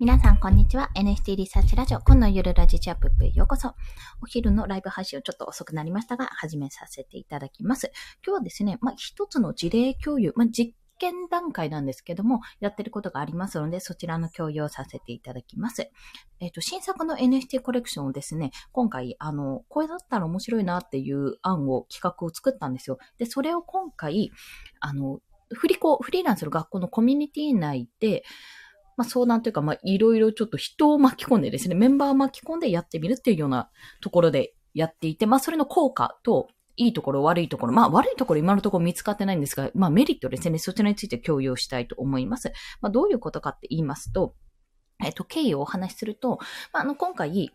皆さん、こんにちは。NFT リサーチラジオ、今のゆるラジチャップへようこそ。お昼のライブ配信をちょっと遅くなりましたが、始めさせていただきます。今日はですね、まあ、一つの事例共有、まあ、実験段階なんですけども、やってることがありますので、そちらの共有をさせていただきます。えっ、と、新作の NFT コレクションをですね、今回、あの、これだったら面白いなっていう案を、企画を作ったんですよ。で、それを今回、あの、フリコ、フリーランスの学校のコミュニティ内で、まあ、相談というか、まあ、いろいろちょっと人を巻き込んでですね、メンバーを巻き込んでやってみるっていうようなところでやっていて、まあ、それの効果と、いいところ、悪いところ。まあ、悪いところ今のところ見つかってないんですが、まあ、メリットですね。そちらについて共有したいと思います。まあ、どういうことかって言いますと、えっと、経緯をお話しすると、まあ、あの、今回、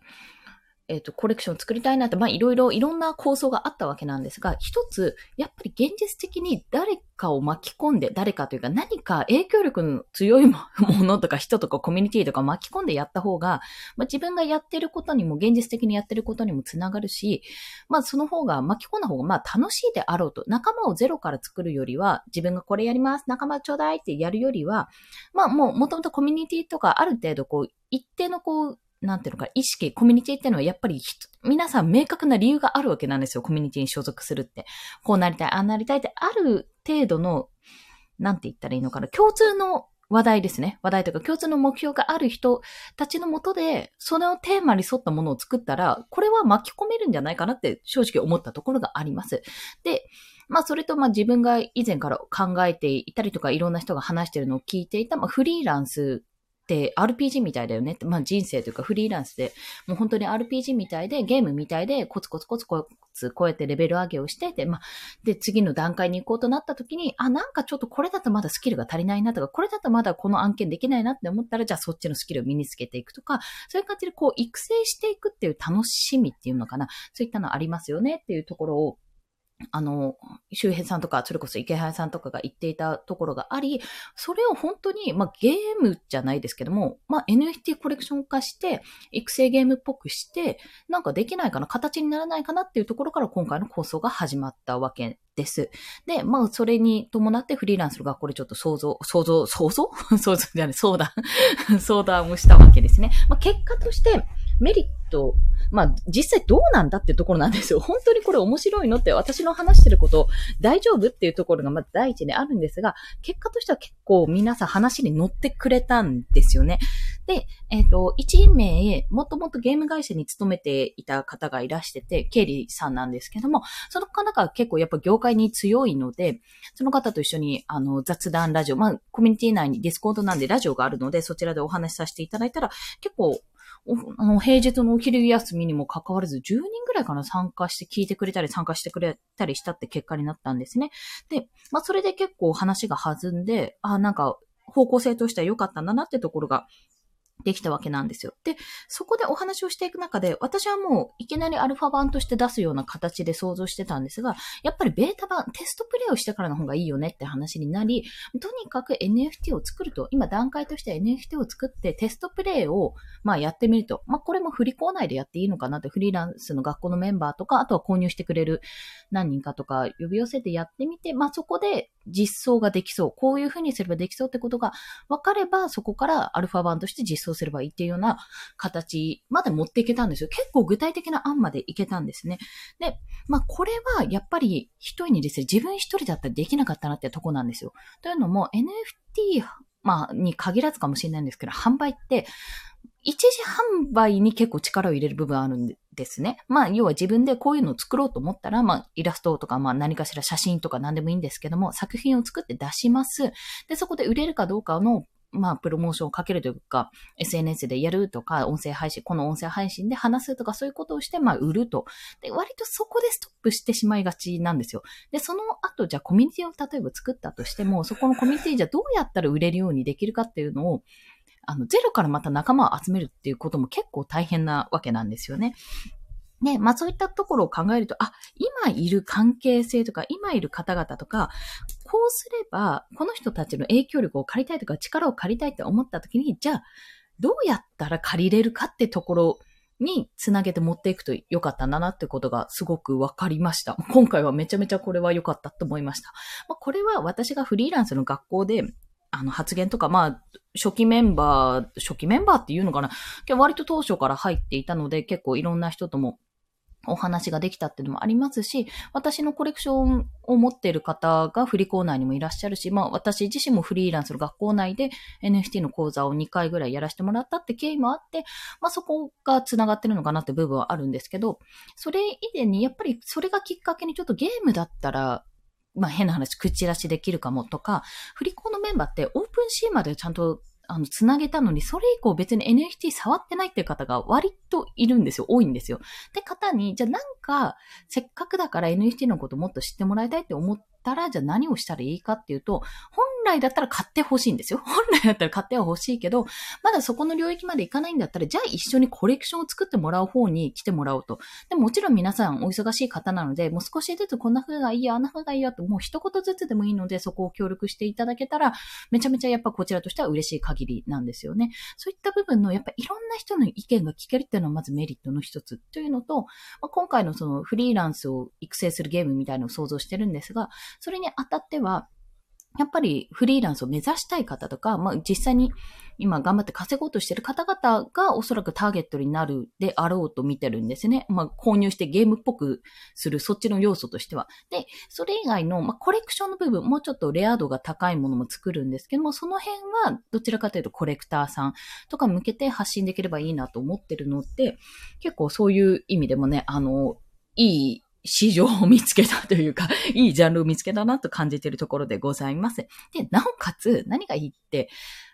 えっ、ー、と、コレクション作りたいなって、まあ、いろいろ、いろんな構想があったわけなんですが、一つ、やっぱり現実的に誰かを巻き込んで、誰かというか何か影響力の強いものとか人とかコミュニティとか巻き込んでやった方が、まあ、自分がやってることにも、現実的にやってることにもつながるし、まあ、その方が、巻き込んだ方が、まあ、楽しいであろうと。仲間をゼロから作るよりは、自分がこれやります、仲間ちょうだいってやるよりは、まあ、もう、もともとコミュニティとかある程度、こう、一定のこう、なんていうのか、意識、コミュニティっていうのはやっぱり皆さん明確な理由があるわけなんですよ。コミュニティに所属するって。こうなりたい、ああなりたいってある程度の、なんて言ったらいいのかな、共通の話題ですね。話題とか共通の目標がある人たちのもとで、そのテーマに沿ったものを作ったら、これは巻き込めるんじゃないかなって正直思ったところがあります。で、まあそれとまあ自分が以前から考えていたりとかいろんな人が話してるのを聞いていた、まあフリーランス RPG みたいだよねって、まあ人生というかフリーランスで、もう本当に RPG みたいで、ゲームみたいで、コツコツコツコツこうやってレベル上げをして、で、まあ、で、次の段階に行こうとなった時に、あ、なんかちょっとこれだとまだスキルが足りないなとか、これだとまだこの案件できないなって思ったら、じゃあそっちのスキルを身につけていくとか、そういう感じでこう育成していくっていう楽しみっていうのかな、そういったのありますよねっていうところを、あの、周平さんとか、それこそ池原さんとかが言っていたところがあり、それを本当に、まあ、ゲームじゃないですけども、まあ、NFT コレクション化して、育成ゲームっぽくして、なんかできないかな、形にならないかなっていうところから今回の構想が始まったわけです。で、まあ、それに伴ってフリーランスの学校でちょっと想像、想像、想像？想像じゃない、相談 相談をしたわけですね。まあ、結果として、メリット、まあ、実際どうなんだっていうところなんですよ。本当にこれ面白いのって私の話してること大丈夫っていうところがまず第一にあるんですが、結果としては結構皆さん話に乗ってくれたんですよね。で、えっ、ー、と、一名、もともとゲーム会社に勤めていた方がいらしてて、ケイリーさんなんですけども、その方が結構やっぱ業界に強いので、その方と一緒にあの雑談ラジオ、まあ、コミュニティ内にディスコードなんでラジオがあるので、そちらでお話しさせていただいたら、結構あの、平日のお昼休みにも関わらず10人ぐらいかな参加して聞いてくれたり参加してくれたりしたって結果になったんですね。で、まあそれで結構話が弾んで、あ、なんか方向性としては良かったんだなってところができたわけなんですよ。で、そこでお話をしていく中で、私はもういきなりアルファ版として出すような形で想像してたんですが、やっぱりベータ版、テストプレイをしてからの方がいいよねって話になり、とにかく NFT を作ると、今段階として NFT を作ってテストプレイを、まあやってみると、まあこれも振り子内でやっていいのかなって、フリーランスの学校のメンバーとか、あとは購入してくれる何人かとか呼び寄せてやってみて、まあそこで実装ができそう。こういうふうにすればできそうってことが分かれば、そこからアルファ版として実装すればいいっていうような形まで持っていけたんですよ。結構具体的な案までいけたんですね。で、まあこれはやっぱり一人にですね、自分一人だったらできなかったなってとこなんですよ。というのも NFT まあ、に限らずかもしれないんですけど、販売って、一時販売に結構力を入れる部分あるんですね。まあ、要は自分でこういうのを作ろうと思ったら、まあ、イラストとか、まあ、何かしら写真とか何でもいいんですけども、作品を作って出します。で、そこで売れるかどうかのまあ、プロモーションをかけるというか、SNS でやるとか、音声配信、この音声配信で話すとか、そういうことをして、まあ、売ると。で、割とそこでストップしてしまいがちなんですよ。で、その後、じゃあコミュニティを例えば作ったとしても、そこのコミュニティじゃどうやったら売れるようにできるかっていうのを、あの、ゼロからまた仲間を集めるっていうことも結構大変なわけなんですよね。ね、まあそういったところを考えると、あ、今いる関係性とか、今いる方々とか、こうすれば、この人たちの影響力を借りたいとか、力を借りたいって思った時に、じゃあ、どうやったら借りれるかってところにつなげて持っていくと良かったんだなってことがすごくわかりました。今回はめちゃめちゃこれは良かったと思いました。まあ、これは私がフリーランスの学校であの発言とか、まあ、初期メンバー、初期メンバーっていうのかな割と当初から入っていたので、結構いろんな人ともお話ができたっていうのもありますし、私のコレクションを持っている方がフリーコーナーにもいらっしゃるし、まあ私自身もフリーランスの学校内で NFT の講座を2回ぐらいやらせてもらったって経緯もあって、まあそこが繋がってるのかなって部分はあるんですけど、それ以前にやっぱりそれがきっかけにちょっとゲームだったら、まあ変な話、口出しできるかもとか、フリコのメンバーってオープンシーンまでちゃんとあの、つなげたのに、それ以降別に NFT 触ってないっていう方が割といるんですよ。多いんですよ。で、方に、じゃあなんか、せっかくだから NFT のこともっと知ってもらいたいって思ったら、じゃあ何をしたらいいかっていうと、本来だったら買ってほしいんですよ。本来だったら買っては欲しいけど、まだそこの領域までいかないんだったら、じゃあ一緒にコレクションを作ってもらう方に来てもらおうと。でももちろん皆さんお忙しい方なので、もう少しずつこんな風がいいよ、あんな風がいいよと、もう一言ずつでもいいので、そこを協力していただけたら、めちゃめちゃやっぱこちらとしては嬉しい限りなんですよね。そういった部分の、やっぱいろんな人の意見が聞けるっていうのはまずメリットの一つというのと、まあ、今回のそのフリーランスを育成するゲームみたいなのを想像してるんですが、それにあたっては、やっぱりフリーランスを目指したい方とか、まあ実際に今頑張って稼ごうとしてる方々がおそらくターゲットになるであろうと見てるんですね。まあ購入してゲームっぽくするそっちの要素としては。で、それ以外の、まあ、コレクションの部分、もうちょっとレア度が高いものも作るんですけども、その辺はどちらかというとコレクターさんとか向けて発信できればいいなと思ってるので、結構そういう意味でもね、あの、いい市場を見つけたというか、いいジャンルを見つけたなと感じているところでございます。で、なおかつ、何がいいって、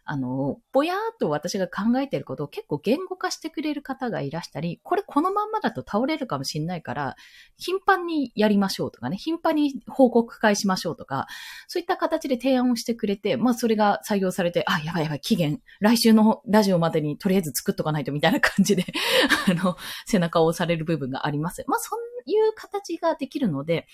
あの、ぼやーっと私が考えていることを結構言語化してくれる方がいらしたり、これこのまんまだと倒れるかもしれないから、頻繁にやりましょうとかね、頻繁に報告会しましょうとか、そういった形で提案をしてくれて、まあそれが採用されて、あ、やばいやばい、期限、来週のラジオまでにとりあえず作っとかないとみたいな感じで あの、背中を押される部分があります。まあそんいう形ができるので、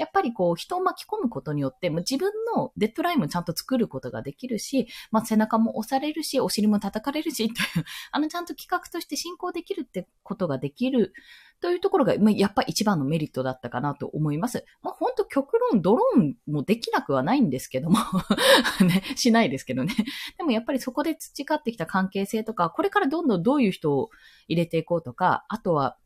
やっぱりこう人を巻き込むことによって、自分のデッドラインもちゃんと作ることができるし、まあ、背中も押されるし、お尻も叩かれるし、という、あのちゃんと企画として進行できるってことができるというところが、まあ、やっぱ一番のメリットだったかなと思います。まあ、本当極論ドローンもできなくはないんですけども ね、しないですけどね。でもやっぱりそこで培ってきた関係性とか、これからどんどんどういう人を入れていこうとか、あとは、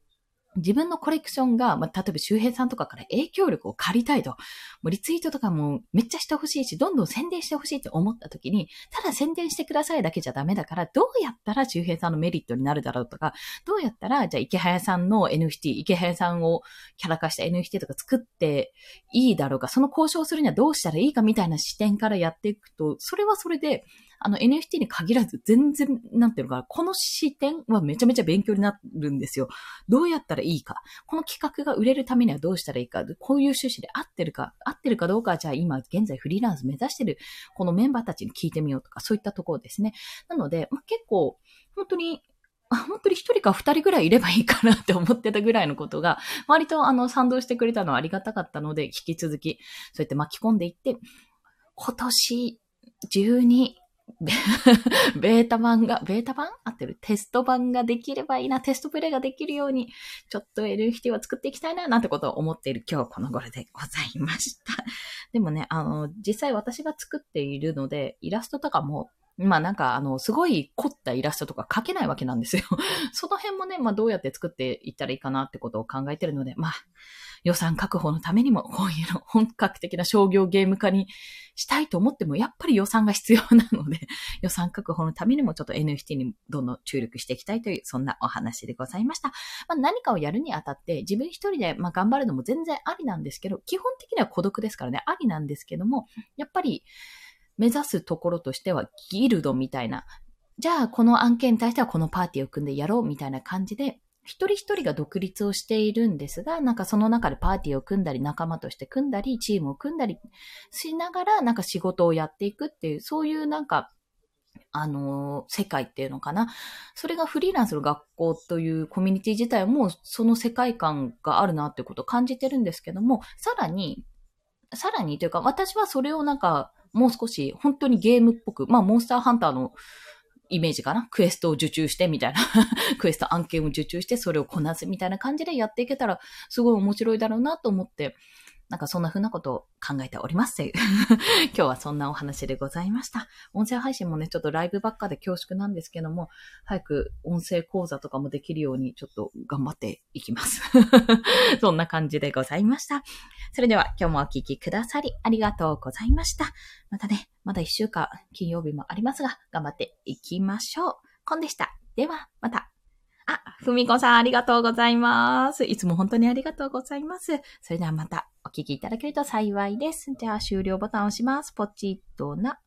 自分のコレクションが、まあ、例えば周平さんとかから影響力を借りたいと、もうリツイートとかもめっちゃしてほしいし、どんどん宣伝してほしいって思った時に、ただ宣伝してくださいだけじゃダメだから、どうやったら周平さんのメリットになるだろうとか、どうやったら、じゃあ池早さんの NFT、池早さんをキャラ化した NFT とか作っていいだろうか、その交渉するにはどうしたらいいかみたいな視点からやっていくと、それはそれで、あの NFT に限らず全然、なんていうのかな、この視点はめちゃめちゃ勉強になるんですよ。どうやったらいいか。この企画が売れるためにはどうしたらいいか。こういう趣旨で合ってるか、合ってるかどうかじゃあ今現在フリーランス目指してるこのメンバーたちに聞いてみようとか、そういったところですね。なので、まあ、結構、本当に、本当に一人か二人ぐらいいればいいかなって思ってたぐらいのことが、割とあの賛同してくれたのはありがたかったので、引き続き、そうやって巻き込んでいって、今年中に ベータ版が、ベータ版合ってる？テスト版ができればいいな、テストプレイができるように、ちょっと NFT は作っていきたいな、なんてことを思っている今日この頃でございました。でもね、あの、実際私が作っているので、イラストとかも、まあなんか、あの、すごい凝ったイラストとか描けないわけなんですよ。その辺もね、まあどうやって作っていったらいいかなってことを考えてるので、まあ、予算確保のためにも、こういうの本格的な商業ゲーム化にしたいと思っても、やっぱり予算が必要なので、予算確保のためにもちょっと NFT にどんどん注力していきたいという、そんなお話でございました。まあ、何かをやるにあたって、自分一人でまあ頑張るのも全然ありなんですけど、基本的には孤独ですからね、ありなんですけども、やっぱり、目指すところとしては、ギルドみたいな、じゃあこの案件に対してはこのパーティーを組んでやろうみたいな感じで、一人一人が独立をしているんですが、なんかその中でパーティーを組んだり、仲間として組んだり、チームを組んだりしながら、なんか仕事をやっていくっていう、そういうなんか、あの世界っていうのかな。それがフリーランスの学校というコミュニティ自体も、その世界観があるなっていうことを感じてるんですけども、さらに、さらにというか、私はそれをなんか、もう少し本当にゲームっぽく、まあ、モンスターハンターのイメージかな？クエストを受注してみたいな。クエスト案件を受注してそれをこなすみたいな感じでやっていけたらすごい面白いだろうなと思って。なんかそんな風なことを考えておりますという 今日はそんなお話でございました。音声配信もね、ちょっとライブばっかで恐縮なんですけども、早く音声講座とかもできるようにちょっと頑張っていきます。そんな感じでございました。それでは今日もお聴きくださりありがとうございました。またね、まだ一週間金曜日もありますが、頑張っていきましょう。コンでした。では、また。あ、ふみこさんありがとうございます。いつも本当にありがとうございます。それではまたお聞きいただけると幸いです。じゃあ終了ボタンを押します。ポチッとな。